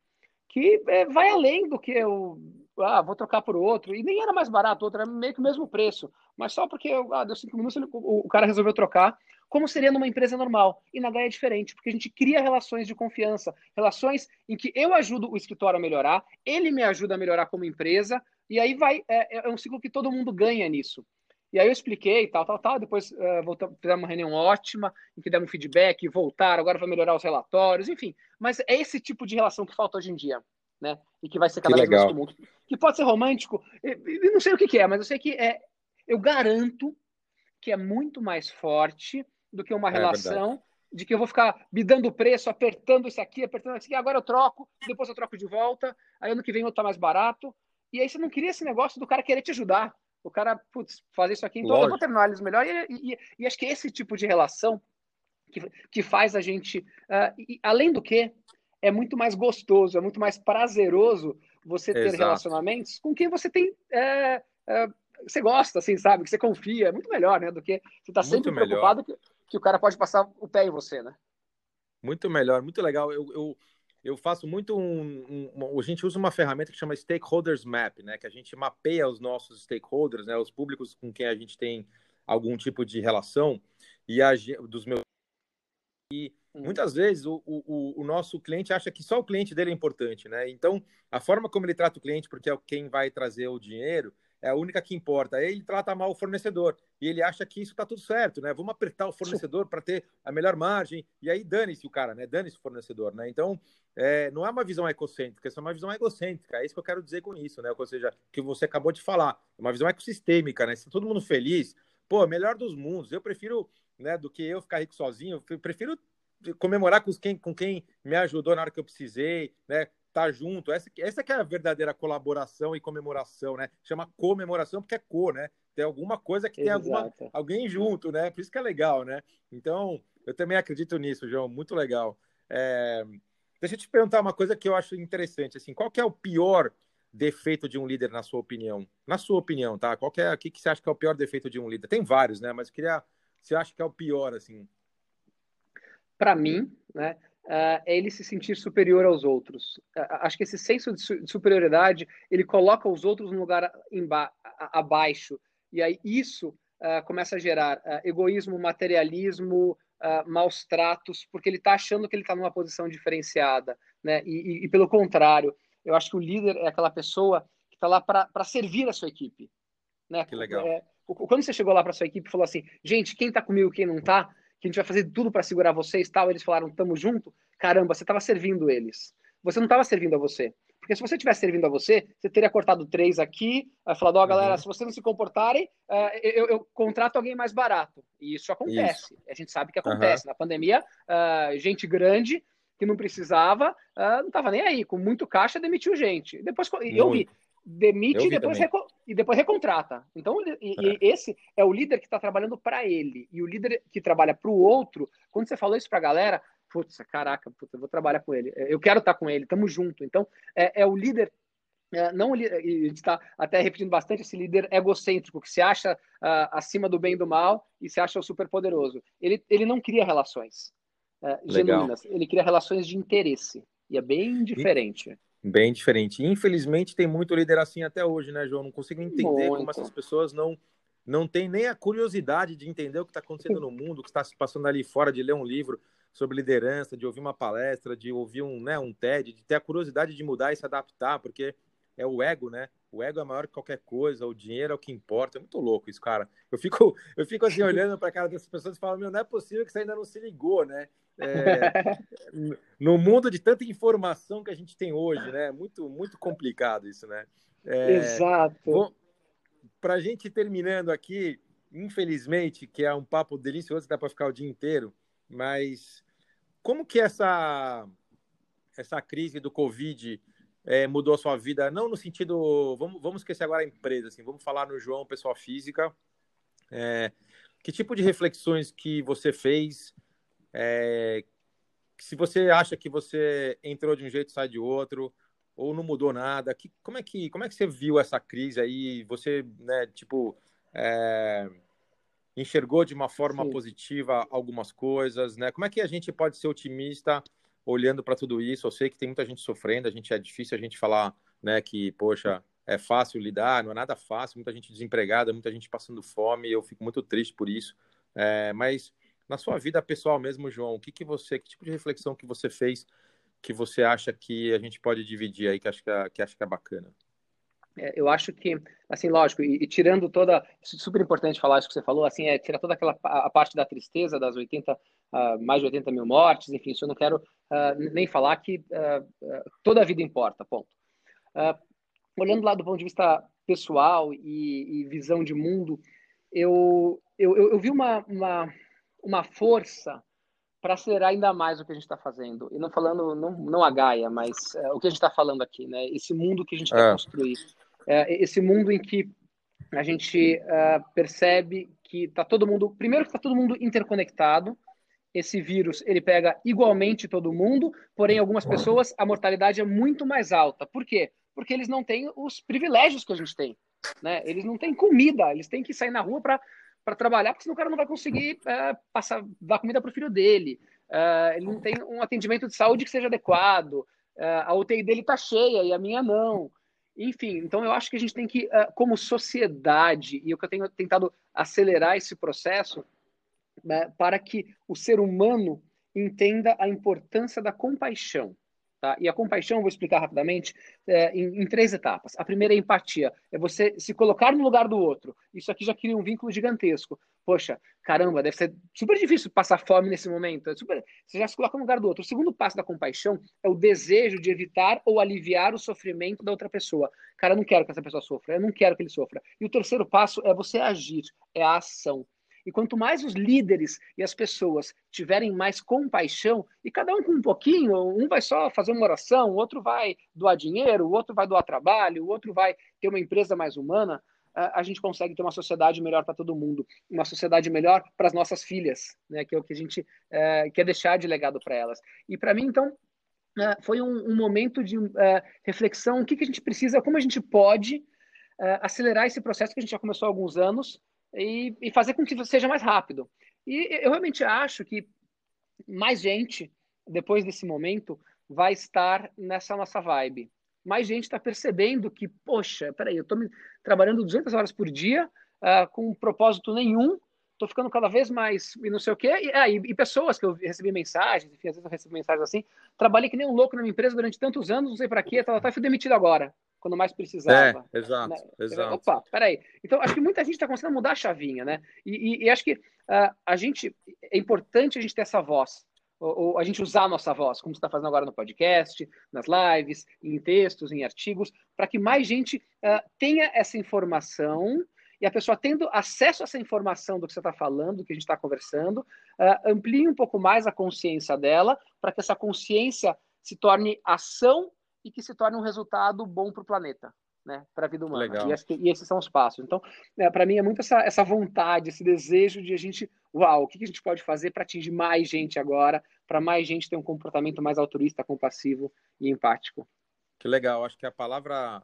B: que uh, vai além do que eu ah, vou trocar por outro. E nem era mais barato, outro era meio que o mesmo preço. Mas só porque ah, deu cinco minutos, o, o cara resolveu trocar como seria numa empresa normal. E na Gaia é diferente, porque a gente cria relações de confiança, relações em que eu ajudo o escritório a melhorar, ele me ajuda a melhorar como empresa, e aí vai, é, é um ciclo que todo mundo ganha nisso. E aí eu expliquei, tal, tal, tal, depois uh, fizemos uma reunião ótima, em que demos feedback, voltaram, agora vai melhorar os relatórios, enfim. Mas é esse tipo de relação que falta hoje em dia. Né? E que vai ser cada vez mais comum. Que pode ser romântico, eu não sei o que, que é, mas eu sei que é. Eu garanto que é muito mais forte do que uma é relação verdade. de que eu vou ficar me dando preço, apertando isso aqui, apertando isso aqui, agora eu troco, depois eu troco de volta, aí ano que vem eu tá mais barato. E aí você não queria esse negócio do cara querer te ajudar. O cara, putz, fazer isso aqui, então Lógico. eu vou terminar eles melhor. E, e, e, acho que é esse tipo de relação que, que faz a gente. Uh, e, além do que, é muito mais gostoso, é muito mais prazeroso você ter Exato. relacionamentos com quem você tem. É, é, você gosta, assim, sabe? Que você confia. É muito melhor, né? Do que você está sempre preocupado que, que, o cara pode passar o pé em você, né?
A: Muito melhor, muito legal. Eu, eu, eu faço muito um, um, A gente usa uma ferramenta que chama Stakeholders Map, né? Que a gente mapeia os nossos stakeholders, né? Os públicos com quem a gente tem algum tipo de relação e a, dos meus. E Muitas vezes o, o, o, nosso cliente acha que só o cliente dele é importante, né? Então, a forma como ele trata o cliente, porque é quem vai trazer o dinheiro, é a única que importa. Aí ele trata mal o fornecedor e ele acha que isso está tudo certo, né? Vamos apertar o fornecedor para ter a melhor margem e aí dane-se o cara, né? Dane-se o fornecedor, né? Então, é, não é uma visão ecocêntrica, é uma visão egocêntrica. É isso que eu quero dizer com isso, né? Ou seja, que você acabou de falar, é uma visão ecossistêmica, né? Se todo mundo feliz, pô, melhor dos mundos. Eu prefiro, né, do que eu ficar rico sozinho, eu prefiro comemorar com quem, com quem me ajudou na hora que eu precisei, né? Tá junto. Essa, essa que é a verdadeira colaboração e comemoração, né? Chama comemoração porque é co, né? Tem alguma coisa que Exato. tem alguma, alguém junto, né? Por isso que é legal, né? Então, eu também acredito nisso, João. Muito legal. É... Deixa eu te perguntar uma coisa que eu acho interessante. Assim, qual que é o pior defeito de um líder, na sua opinião? Na sua opinião, tá? Qual que é, o que, que você acha que é o pior defeito de um líder? Tem vários, né? Mas eu queria... Você acha que é o pior, assim?
B: Para mim, né, uh, é ele se sentir superior aos outros. Uh, acho que esse senso de, su de, superioridade ele coloca os outros no lugar abaixo e aí isso uh, começa a gerar egoísmo, materialismo, maus tratos, porque ele está achando que ele está numa posição diferenciada, né? E, e, e, pelo contrário, eu acho que o líder é aquela pessoa que está lá para servir a sua equipe, né?
A: Que legal. É,
B: quando você chegou lá para sua equipe e falou assim, gente, quem está comigo, quem não está, que a gente vai fazer tudo para segurar vocês tal. Eles falaram, tamo junto. Caramba, você estava servindo eles. Você não estava servindo a você. Porque se você tivesse servindo a você, você teria cortado três aqui, falado, ó, oh, galera, uhum. se vocês não se comportarem, uh, eu, eu, contrato alguém mais barato. E isso acontece. Isso. A gente sabe que acontece. Uhum. Na pandemia, uh, gente grande que não precisava, uh, não estava nem aí. Com muito caixa, demitiu gente. Depois, eu vi, demite e depois, e depois recontrata. Então, e, é. esse é o líder que está trabalhando para ele. E o líder que trabalha para o outro, quando você falou isso para a galera, putz, caraca, putz, eu vou trabalhar com ele. Eu quero estar tá com ele, tamo junto. Então, é, é o líder. É, não, e a gente está até repetindo bastante esse líder egocêntrico, que se acha uh, acima do bem e do mal e se acha o super poderoso. Ele, ele não cria relações uh, genuínas, ele cria relações de interesse. E é bem diferente.
A: Bem diferente. Infelizmente, tem muito líder assim até hoje, né, João? Não consigo entender muito. como essas pessoas não não têm nem a curiosidade de entender o que está acontecendo no mundo, o que está se passando ali fora, de ler um livro sobre liderança, de ouvir uma palestra, de ouvir um, né, um TED, de ter a curiosidade de mudar e se adaptar, porque é o ego, né? O ego é maior que qualquer coisa, o dinheiro é o que importa. É muito louco isso, cara. Eu fico, eu fico assim olhando para a cara dessas pessoas e falo, meu, não é possível que você ainda não se ligou, né? É, no mundo de tanta informação que a gente tem hoje, né? Muito, muito complicado isso, né?
B: É, Exato.
A: Para a gente terminando aqui, infelizmente, que é um papo delicioso, dá para ficar o dia inteiro, mas como que essa essa crise do Covid é, mudou a sua vida? Não no sentido, vamos, vamos esquecer agora a empresa, assim, vamos falar no João, pessoa física. É, que tipo de reflexões que você fez? É, se você acha que você entrou de um jeito sai de outro, ou não mudou nada, que, como, é que, como é que você viu essa crise aí? Você, né, tipo, enxergou de uma forma Sim. positiva algumas coisas, né? Como é que a gente pode ser otimista olhando para tudo isso? Eu sei que tem muita gente sofrendo, a gente é difícil a gente falar, né, que, poxa, é fácil lidar, não é nada fácil, muita gente desempregada, muita gente passando fome, eu fico muito triste por isso. É, mas na sua vida pessoal mesmo, João, o que, que você, que tipo de reflexão que você fez que você acha que a gente pode dividir aí, que acho que, é, que, acho que é bacana?
B: É, eu acho que, assim, lógico, e, e, tirando toda, super importante falar isso que você falou, assim, é tirar toda aquela a parte da tristeza das 80 uh, mais de 80 mil mortes, enfim, isso eu não quero uh, nem falar que toda a vida importa, ponto. olhando lá do ponto de vista pessoal e, e visão de mundo, eu, eu, eu, vi uma, uma, uma força para acelerar ainda mais o que a gente está fazendo. E não falando, não, não a Gaia, mas é, o que a gente está falando aqui, né? Esse mundo que a gente quer é. construir. É, esse mundo em que a gente uh, percebe que está todo mundo. Primeiro, que está todo mundo interconectado. Esse vírus ele pega igualmente todo mundo, porém, algumas pessoas a mortalidade é muito mais alta. Por quê? Porque eles não têm os privilégios que a gente tem. Né? Eles não têm comida, eles têm que sair na rua para para trabalhar, porque senão o cara não vai conseguir uh, passar, dar comida para o filho dele. Uh, ele não tem um atendimento de saúde que seja adequado. Uh, a UTI dele está cheia e a minha não. Enfim, então eu acho que a gente tem que, como sociedade, e o que eu tenho tentado acelerar esse processo, né, para que o ser humano entenda a importância da compaixão. Tá? E a compaixão, vou explicar rapidamente, é, em, em, três etapas. A primeira é empatia, é você se colocar no lugar do outro. Isso aqui já cria um vínculo gigantesco. Poxa, caramba, deve ser super difícil passar fome nesse momento. É super... Você já se coloca no lugar do outro. O segundo passo da compaixão é o desejo de evitar ou aliviar o sofrimento da outra pessoa. Cara, eu não quero que essa pessoa sofra, eu não quero que ele sofra. E o terceiro passo é você agir, é a ação. E quanto mais os líderes e as pessoas tiverem mais compaixão, e cada um com um pouquinho, um vai só fazer uma oração, o outro vai doar dinheiro, o outro vai doar trabalho, o outro vai ter uma empresa mais humana, a gente consegue ter uma sociedade melhor para todo mundo, uma sociedade melhor para as nossas filhas, né, que é o que a gente é, quer deixar de legado para elas. E para mim, então, é, foi um, um, momento de é, reflexão, o que, que a gente precisa, como a gente pode é, acelerar esse processo que a gente já começou há alguns anos, e, e fazer com que seja mais rápido. E eu realmente acho que mais gente, depois desse momento, vai estar nessa nossa vibe. Mais gente está percebendo que, poxa, peraí, eu estou trabalhando 200 horas por dia, uh, com um propósito nenhum, estou ficando cada vez mais e não sei o quê. E, ah, e, e, pessoas que eu recebi mensagens, enfim, às vezes eu recebo mensagens assim, trabalhei que nem um louco na minha empresa durante tantos anos, não sei para quê, tal, tal, fui demitido agora quando mais precisava.
A: É, exato, né? exato.
B: Opa, peraí. Então, acho que muita gente está conseguindo mudar a chavinha, né? E, e, e acho que uh, a gente, é importante a gente ter essa voz, ou, ou a gente usar a nossa voz, como você está fazendo agora no podcast, nas lives, em textos, em artigos, para que mais gente uh, tenha essa informação e a pessoa tendo acesso a essa informação do que você está falando, do que a gente está conversando, uh, amplie um pouco mais a consciência dela, para que essa consciência se torne ação e que se torne um resultado bom para o planeta, né, para a vida humana. Legal. E, que, e, esses são os passos. Então, é, para mim é muito essa, essa vontade, esse desejo de a gente, uau, o que, que a gente pode fazer para atingir mais gente agora, para mais gente ter um comportamento mais altruísta, compassivo e empático.
A: Que legal. Acho que a palavra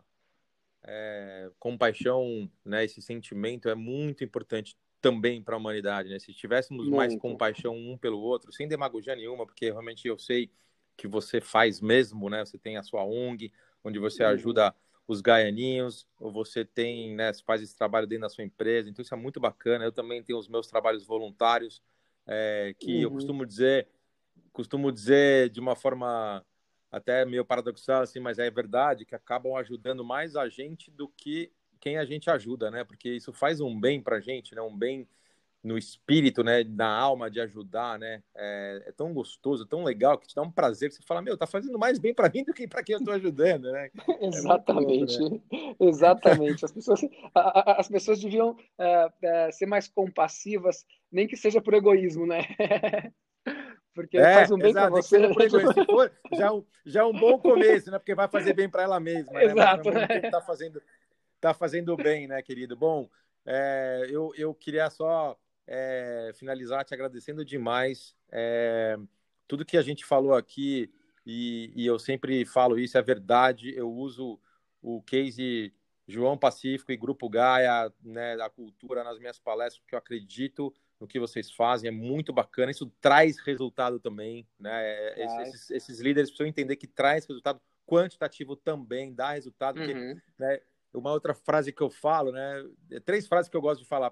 A: é, compaixão, né, esse sentimento é muito importante também para a humanidade, né? Se tivéssemos muito. mais compaixão um pelo outro, sem demagogia nenhuma, porque realmente eu sei que você faz mesmo, né? Você tem a sua ONG, onde você uhum. ajuda os gaianinhos, ou você tem, né, você faz esse trabalho dentro da sua empresa, então isso é muito bacana. Eu também tenho os meus trabalhos voluntários, é, que uhum. eu costumo dizer, costumo dizer de uma forma até meio paradoxal, assim, mas é verdade que acabam ajudando mais a gente do que quem a gente ajuda, né? Porque isso faz um bem para a gente, né? Um bem no espírito, né, na alma de ajudar, né? É, é, tão gostoso, tão legal que te dá um prazer que você fala, meu, tá fazendo mais bem para mim do que para quem eu tô ajudando, né?
B: É Exatamente, né? exatamente. As pessoas, a, a, as pessoas deviam uh, uh, ser mais compassivas, nem que seja por egoísmo, né?
A: Porque é, faz um bem para você. Se for, já, é já é um bom começo, né? Porque vai fazer bem para ela mesma. Né?
B: Exato. Né?
A: Tá fazendo, tá fazendo bem, né, querido? Bom, é, eu, eu queria só é, finalizar te agradecendo demais. É, tudo que a gente falou aqui, e, e, eu sempre falo isso, é verdade. Eu uso o case João Pacífico e Grupo Gaia, né, da cultura nas minhas palestras, porque eu acredito no que vocês fazem, é muito bacana. Isso traz resultado também, né? É, esses, esses, líderes precisam entender que traz resultado quantitativo também, dá resultado. Porque, uhum. né, uma outra frase que eu falo, né? Três frases que eu gosto de falar.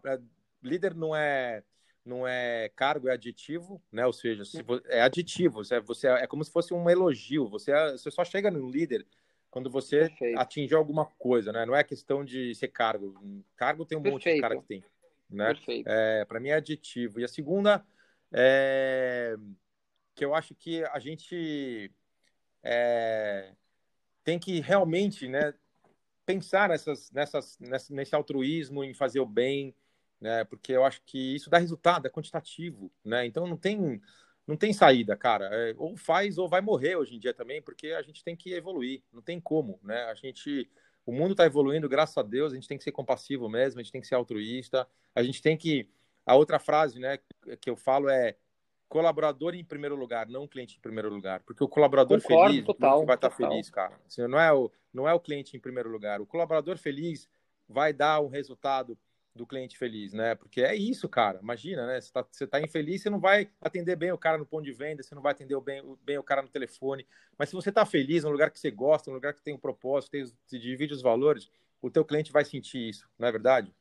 A: Líder não é não é cargo, é aditivo, né? Ou seja, se é aditivo, você, você é como se fosse um elogio. Você, é, você só chega no líder quando você Perfeito. atingiu alguma coisa, né? Não é questão de ser cargo. Cargo tem um Perfeito. monte de cara que tem, né? É, Para mim é aditivo. E a segunda é, que eu acho que a gente é, tem que realmente né, pensar nessas, nessas, nesse altruísmo, em fazer o bem, né, porque eu acho que isso dá resultado, é quantitativo. Né? Então não tem, não tem saída, cara. É, ou faz ou vai morrer hoje em dia também, porque a gente tem que evoluir, não tem como. Né? A gente o mundo está evoluindo, graças a Deus, a gente tem que ser compassivo mesmo, a gente tem que ser altruísta, a gente tem que. A outra frase né, que eu falo é colaborador em primeiro lugar, não cliente em primeiro lugar. Porque o colaborador
B: Concordo,
A: feliz
B: total,
A: vai estar
B: total.
A: feliz, cara. Assim, não, é o, não é o cliente em primeiro lugar. O colaborador feliz vai dar um resultado do cliente feliz, né? Porque é isso, cara. Imagina, né? Você está você tá infeliz, você não vai atender bem o cara no ponto de venda, você não vai atender bem, bem o cara no telefone. Mas se você está feliz, num lugar que você gosta, num lugar que tem um propósito, tem, se divide os valores, o teu cliente vai sentir isso, não é verdade?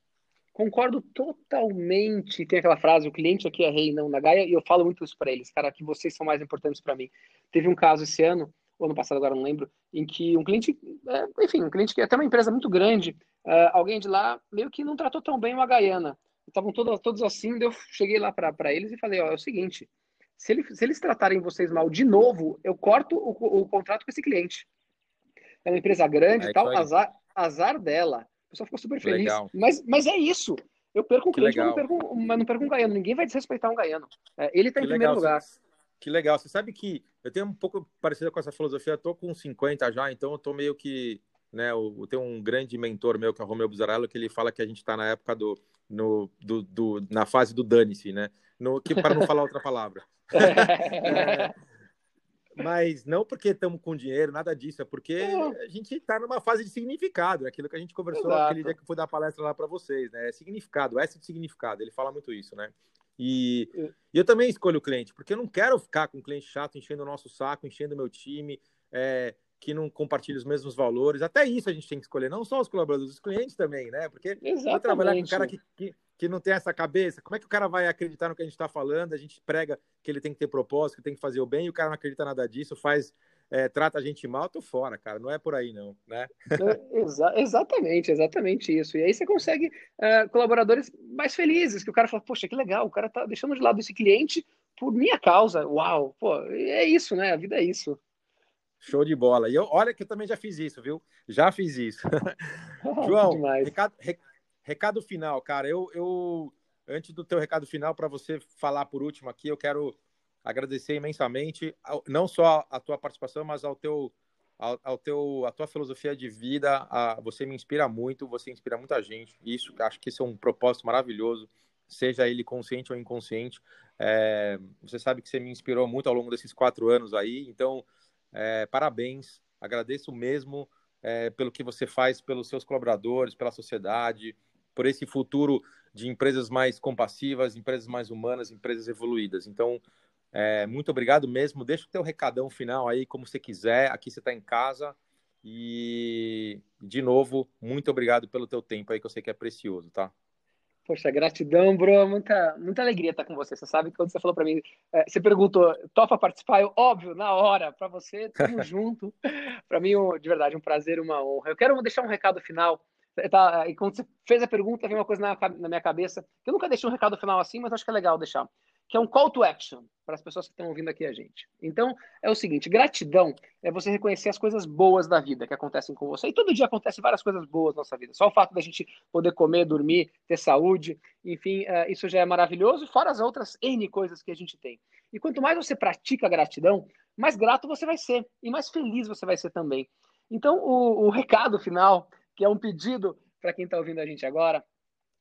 B: Concordo totalmente. Tem aquela frase: o cliente aqui é rei, não na Gaia, e eu falo muito isso para eles, cara, que vocês são mais importantes para mim. Teve um caso esse ano, ou ano passado, agora não lembro, em que um cliente, é, enfim, um cliente que é até uma empresa muito grande, uh, alguém de lá meio que não tratou tão bem uma gaiana. Estavam todos, todos assim, eu cheguei lá para eles e falei: ó, é o seguinte, se, ele, se, eles tratarem vocês mal de novo, eu corto o, o contrato com esse cliente. É uma empresa grande e tal, azar, azar dela. O pessoal ficou super feliz. Mas, mas é isso. Eu perco um cliente, mas não perco, mas não perco um gaiano. Ninguém vai desrespeitar um gaiano. É, ele está em primeiro lugar.
A: Que legal. Você sabe que eu tenho um pouco parecido com essa filosofia. Eu tô com 50 já, então eu tô meio que. Né, eu, tenho um grande mentor meu, que é o Romeu Buzarello, que ele fala que a gente está na época do, no, do, do, na fase do dane-se, né? No, que, para não falar outra palavra. é, mas não porque estamos com dinheiro, nada disso, é porque a gente está numa fase de significado, aquilo que a gente conversou Exato. aquele dia que foi dar palestra lá para vocês, né? É significado, S de significado, ele fala muito isso, né? E, e, eu também escolho o cliente, porque eu não quero ficar com um cliente chato enchendo o nosso saco, enchendo o meu time, é, que não compartilha os mesmos valores. Até isso a gente tem que escolher, não só os colaboradores, os clientes também, né? Porque trabalhar com um cara que, que, que, não tem essa cabeça. Como é que o cara vai acreditar no que a gente está falando? A gente prega que ele tem que ter propósito, que tem que fazer o bem, e o cara não acredita nada disso, faz. É, trata a gente mal, tô fora, cara. Não é por aí, não, né?
B: É, exa exatamente, exatamente isso. E aí você consegue uh, colaboradores mais felizes, que o cara fala, poxa, que legal, o cara tá deixando de lado esse cliente por minha causa. Uau, pô, é isso, né? A vida é isso.
A: Show de bola. E eu, olha que eu também já fiz isso, viu? Já fiz isso. João, recado, recado, final, cara. Eu, eu, antes do teu recado final, para você falar por último aqui, eu quero agradecer imensamente, não só a tua participação, mas ao teu, ao, ao teu, a tua filosofia de vida. A, você me inspira muito, você inspira muita gente. Isso, acho que esse é um propósito maravilhoso, seja ele consciente ou inconsciente. É, você sabe que você me inspirou muito ao longo desses quatro anos aí, então é, parabéns, agradeço mesmo é, pelo que você faz pelos seus colaboradores, pela sociedade, por esse futuro de empresas mais compassivas, empresas mais humanas, empresas evoluídas. Então, é, muito obrigado mesmo. Deixa o teu recadão final aí, como você quiser. Aqui você está em casa. E, de novo, muito obrigado pelo teu tempo aí, que eu sei que é precioso, tá?
B: Poxa, gratidão, bro. Muita, muita alegria estar com você. Você sabe que quando você falou para mim, é, você perguntou, topa participar? Eu, óbvio, na hora, para você, tamo junto. para mim, de verdade, um prazer, uma honra. Eu quero deixar um recado final. Tá, e quando você fez a pergunta, veio uma coisa na, na minha cabeça, eu nunca deixei um recado final assim, mas acho que é legal deixar que é um call to action para as pessoas que estão ouvindo aqui a gente. Então, é o seguinte: gratidão é você reconhecer as coisas boas da vida que acontecem com você. E todo dia acontecem várias coisas boas na nossa vida. Só o fato da gente poder comer, dormir, ter saúde, enfim, uh, isso já é maravilhoso, fora as outras N coisas que a gente tem. E quanto mais você pratica gratidão, mais grato você vai ser e mais feliz você vai ser também. Então, o, o recado final, que é um pedido para quem está ouvindo a gente agora,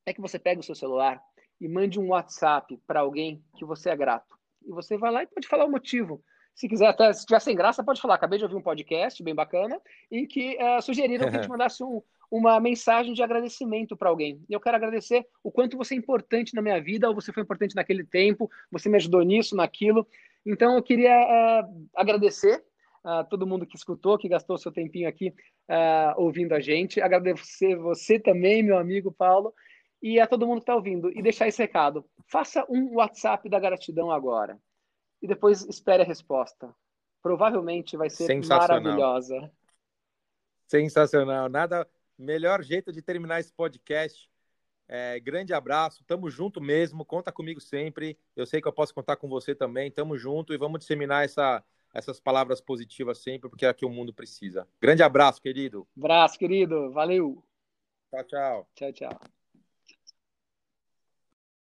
B: é que você pegue o seu celular e mande um WhatsApp para alguém que você é grato. E você vai lá e pode falar o motivo. Se quiser, até se tiver sem graça, pode falar. Acabei de ouvir um podcast bem bacana e que uh, sugeriram que a gente mandasse um, uma mensagem de agradecimento para alguém. E eu quero agradecer o quanto você é importante na minha vida, ou você foi importante naquele tempo, você me ajudou nisso, naquilo. Então, eu queria uh, agradecer a todo mundo que escutou, que gastou seu tempinho aqui uh, ouvindo a gente. Agradecer você também, meu amigo Paulo e a todo mundo que está ouvindo e deixar esse recado. Faça um WhatsApp da gratidão agora e depois espere a resposta. Provavelmente vai ser maravilhosa.
A: Sensacional. Nada melhor jeito de terminar esse podcast É, grande abraço, tamo junto mesmo, conta comigo sempre. Eu sei que eu posso contar com você também. Tamo junto e vamos disseminar essa, essas palavras positivas sempre, porque é o que o mundo precisa. Grande abraço, querido.
B: Abraço, querido. Valeu.
A: Tchau, tchau.
B: Tchau, tchau.